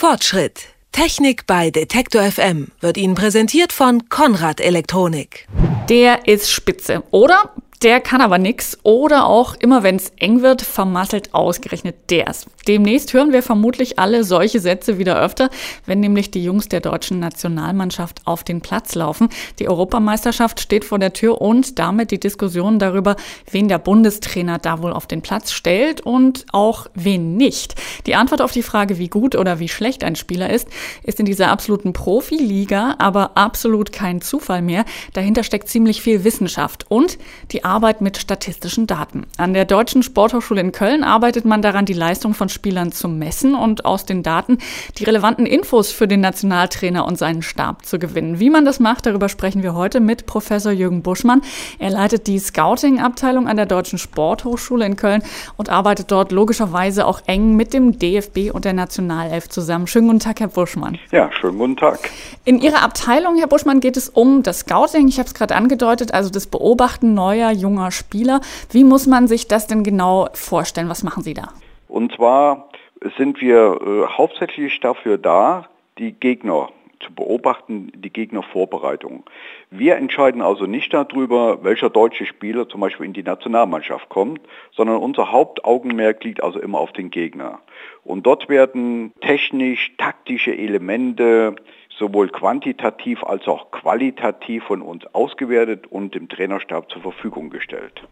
Fortschritt. Technik bei Detektor FM wird Ihnen präsentiert von Konrad Elektronik. Der ist spitze, oder? Der kann aber nix oder auch immer wenn es eng wird, vermasselt ausgerechnet der's. Demnächst hören wir vermutlich alle solche Sätze wieder öfter, wenn nämlich die Jungs der deutschen Nationalmannschaft auf den Platz laufen. Die Europameisterschaft steht vor der Tür und damit die Diskussion darüber, wen der Bundestrainer da wohl auf den Platz stellt und auch wen nicht. Die Antwort auf die Frage, wie gut oder wie schlecht ein Spieler ist, ist in dieser absoluten Profiliga aber absolut kein Zufall mehr. Dahinter steckt ziemlich viel Wissenschaft und die Arbeit mit statistischen Daten. An der Deutschen Sporthochschule in Köln arbeitet man daran, die Leistung von Spielern zu messen und aus den Daten die relevanten Infos für den Nationaltrainer und seinen Stab zu gewinnen. Wie man das macht, darüber sprechen wir heute mit Professor Jürgen Buschmann. Er leitet die Scouting-Abteilung an der Deutschen Sporthochschule in Köln und arbeitet dort logischerweise auch eng mit dem DFB und der Nationalelf zusammen. Schönen guten Tag, Herr Buschmann. Ja, schönen guten Tag. In Ihrer Abteilung, Herr Buschmann, geht es um das Scouting. Ich habe es gerade angedeutet, also das Beobachten neuer junger Spieler. Wie muss man sich das denn genau vorstellen? Was machen Sie da? Und zwar sind wir äh, hauptsächlich dafür da, die Gegner zu beobachten, die Gegnervorbereitung. Wir entscheiden also nicht darüber, welcher deutsche Spieler zum Beispiel in die Nationalmannschaft kommt, sondern unser Hauptaugenmerk liegt also immer auf den Gegner. Und dort werden technisch taktische Elemente sowohl quantitativ als auch qualitativ von uns ausgewertet und dem Trainerstab zur Verfügung gestellt.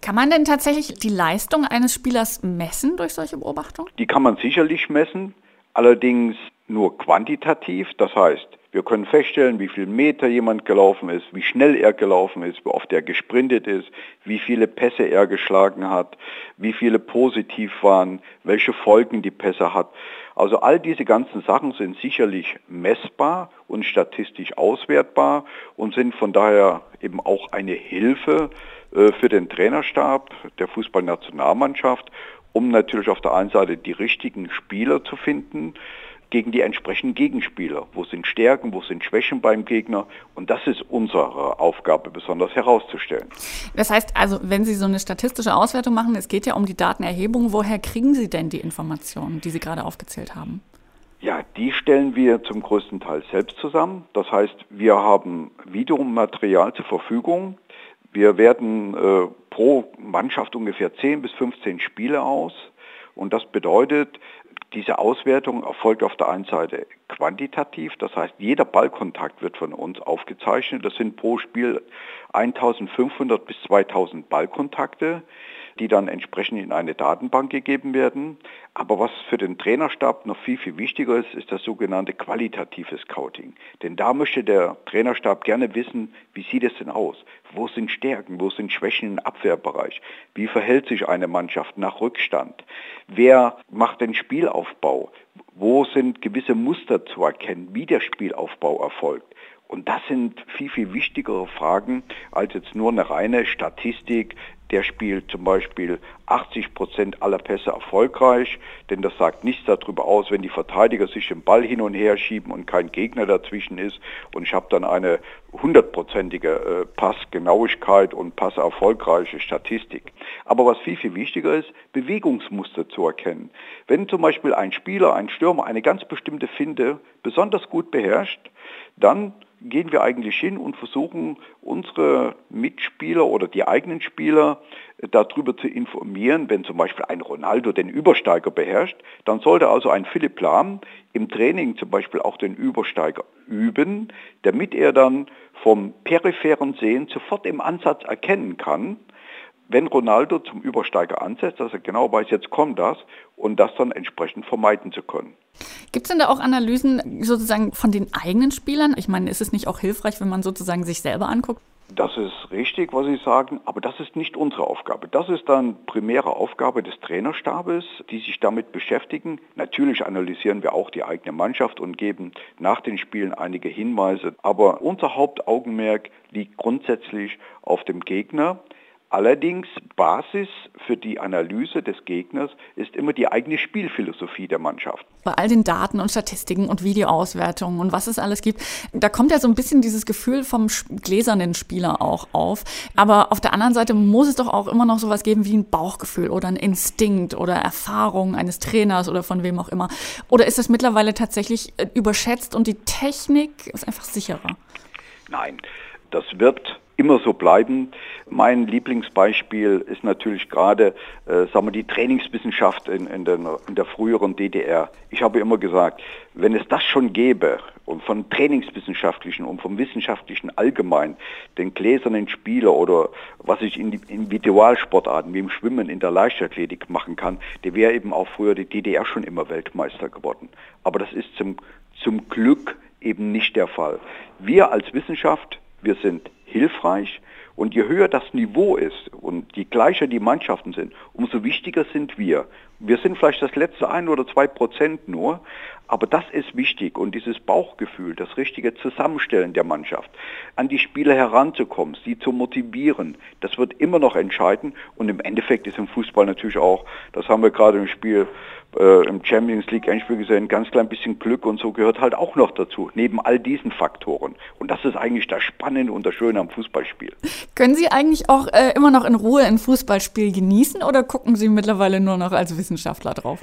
Kann man denn tatsächlich die Leistung eines Spielers messen durch solche Beobachtungen? Die kann man sicherlich messen, allerdings nur quantitativ. Das heißt, wir können feststellen, wie viel Meter jemand gelaufen ist, wie schnell er gelaufen ist, wie oft er gesprintet ist, wie viele Pässe er geschlagen hat, wie viele positiv waren, welche Folgen die Pässe hat. Also all diese ganzen Sachen sind sicherlich messbar und statistisch auswertbar und sind von daher eben auch eine Hilfe äh, für den Trainerstab der Fußballnationalmannschaft, um natürlich auf der einen Seite die richtigen Spieler zu finden, gegen die entsprechenden Gegenspieler. Wo sind Stärken, wo sind Schwächen beim Gegner? Und das ist unsere Aufgabe besonders herauszustellen. Das heißt also, wenn Sie so eine statistische Auswertung machen, es geht ja um die Datenerhebung, woher kriegen Sie denn die Informationen, die Sie gerade aufgezählt haben? Ja, die stellen wir zum größten Teil selbst zusammen. Das heißt, wir haben Videomaterial zur Verfügung. Wir werden äh, pro Mannschaft ungefähr 10 bis 15 Spiele aus. Und das bedeutet, diese Auswertung erfolgt auf der einen Seite quantitativ, das heißt jeder Ballkontakt wird von uns aufgezeichnet. Das sind pro Spiel 1500 bis 2000 Ballkontakte die dann entsprechend in eine Datenbank gegeben werden. Aber was für den Trainerstab noch viel, viel wichtiger ist, ist das sogenannte qualitative Scouting. Denn da möchte der Trainerstab gerne wissen, wie sieht es denn aus? Wo sind Stärken? Wo sind Schwächen im Abwehrbereich? Wie verhält sich eine Mannschaft nach Rückstand? Wer macht den Spielaufbau? Wo sind gewisse Muster zu erkennen, wie der Spielaufbau erfolgt? Und das sind viel, viel wichtigere Fragen als jetzt nur eine reine Statistik, der spielt zum Beispiel 80 Prozent aller Pässe erfolgreich, denn das sagt nichts darüber aus, wenn die Verteidiger sich den Ball hin und her schieben und kein Gegner dazwischen ist und ich habe dann eine hundertprozentige äh, Passgenauigkeit und passerfolgreiche Statistik. Aber was viel, viel wichtiger ist, Bewegungsmuster zu erkennen. Wenn zum Beispiel ein Spieler, ein Stürmer eine ganz bestimmte Finde besonders gut beherrscht, dann gehen wir eigentlich hin und versuchen, unsere Mitspieler oder die eigenen Spieler äh, darüber zu informieren, wenn zum Beispiel ein Ronaldo den Übersteiger beherrscht, dann sollte also ein Philipp Lahm im Training zum Beispiel auch den Übersteiger üben, damit er dann vom peripheren Sehen sofort im Ansatz erkennen kann, wenn Ronaldo zum Übersteiger ansetzt, dass er genau weiß, jetzt kommt das und das dann entsprechend vermeiden zu können. Gibt es denn da auch Analysen sozusagen von den eigenen Spielern? Ich meine, ist es nicht auch hilfreich, wenn man sozusagen sich selber anguckt? Das ist richtig, was Sie sagen, aber das ist nicht unsere Aufgabe. Das ist dann primäre Aufgabe des Trainerstabes, die sich damit beschäftigen. Natürlich analysieren wir auch die eigene Mannschaft und geben nach den Spielen einige Hinweise, aber unser Hauptaugenmerk liegt grundsätzlich auf dem Gegner. Allerdings Basis für die Analyse des Gegners ist immer die eigene Spielphilosophie der Mannschaft. Bei all den Daten und Statistiken und Videoauswertungen und was es alles gibt, da kommt ja so ein bisschen dieses Gefühl vom gläsernen Spieler auch auf. Aber auf der anderen Seite muss es doch auch immer noch sowas geben wie ein Bauchgefühl oder ein Instinkt oder Erfahrung eines Trainers oder von wem auch immer. Oder ist das mittlerweile tatsächlich äh, überschätzt und die Technik ist einfach sicherer? Nein, das wird immer so bleiben. Mein Lieblingsbeispiel ist natürlich gerade äh, sagen wir, die Trainingswissenschaft in, in, der, in der früheren DDR. Ich habe immer gesagt, wenn es das schon gäbe und von Trainingswissenschaftlichen und vom Wissenschaftlichen allgemein den gläsernen Spieler oder was ich in Individualsportarten wie im Schwimmen in der Leichtathletik machen kann, der wäre eben auch früher die DDR schon immer Weltmeister geworden. Aber das ist zum, zum Glück eben nicht der Fall. Wir als Wissenschaft, wir sind hilfreich. Und je höher das Niveau ist und je gleicher die Mannschaften sind, umso wichtiger sind wir. Wir sind vielleicht das letzte ein oder zwei Prozent nur, aber das ist wichtig und dieses Bauchgefühl, das richtige Zusammenstellen der Mannschaft, an die Spieler heranzukommen, sie zu motivieren, das wird immer noch entscheiden und im Endeffekt ist im Fußball natürlich auch, das haben wir gerade im Spiel äh, im Champions League Endspiel gesehen, ganz klein bisschen Glück und so gehört halt auch noch dazu, neben all diesen Faktoren. Und das ist eigentlich das Spannende und das Schöne am Fußballspiel. Können Sie eigentlich auch äh, immer noch in Ruhe ein Fußballspiel genießen oder gucken Sie mittlerweile nur noch als Wissenschaftler drauf?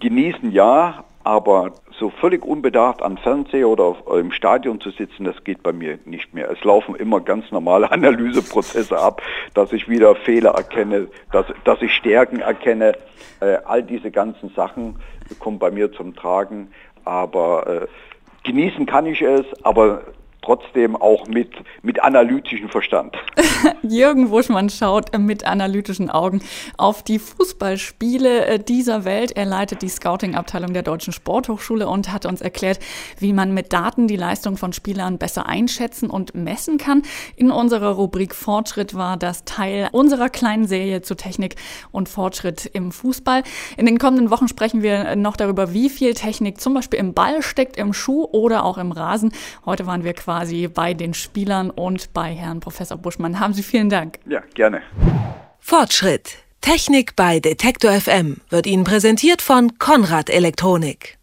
Genießen ja, aber so völlig unbedacht am Fernseher oder auf, äh, im Stadion zu sitzen, das geht bei mir nicht mehr. Es laufen immer ganz normale Analyseprozesse ab, dass ich wieder Fehler erkenne, dass, dass ich Stärken erkenne. Äh, all diese ganzen Sachen kommen bei mir zum Tragen. Aber äh, genießen kann ich es, aber trotzdem auch mit, mit analytischem Verstand. Jürgen Wuschmann schaut mit analytischen Augen auf die Fußballspiele äh, dieser Welt. Er leitet die Scouting-Abteilung der Deutschen Sporthochschule und hat uns erklärt, wie man mit Daten die Leistung von Spielern besser einschätzen und messen kann. In unserer Rubrik Fortschritt war das Teil unserer kleinen Serie zu Technik und Fortschritt im Fußball. In den kommenden Wochen sprechen wir noch darüber, wie viel Technik zum Beispiel im Ball steckt, im Schuh oder auch im Rasen. Heute waren wir quasi quasi bei den Spielern und bei Herrn Professor Buschmann. Haben Sie vielen Dank. Ja, gerne. Fortschritt. Technik bei Detektor FM wird Ihnen präsentiert von Konrad Elektronik.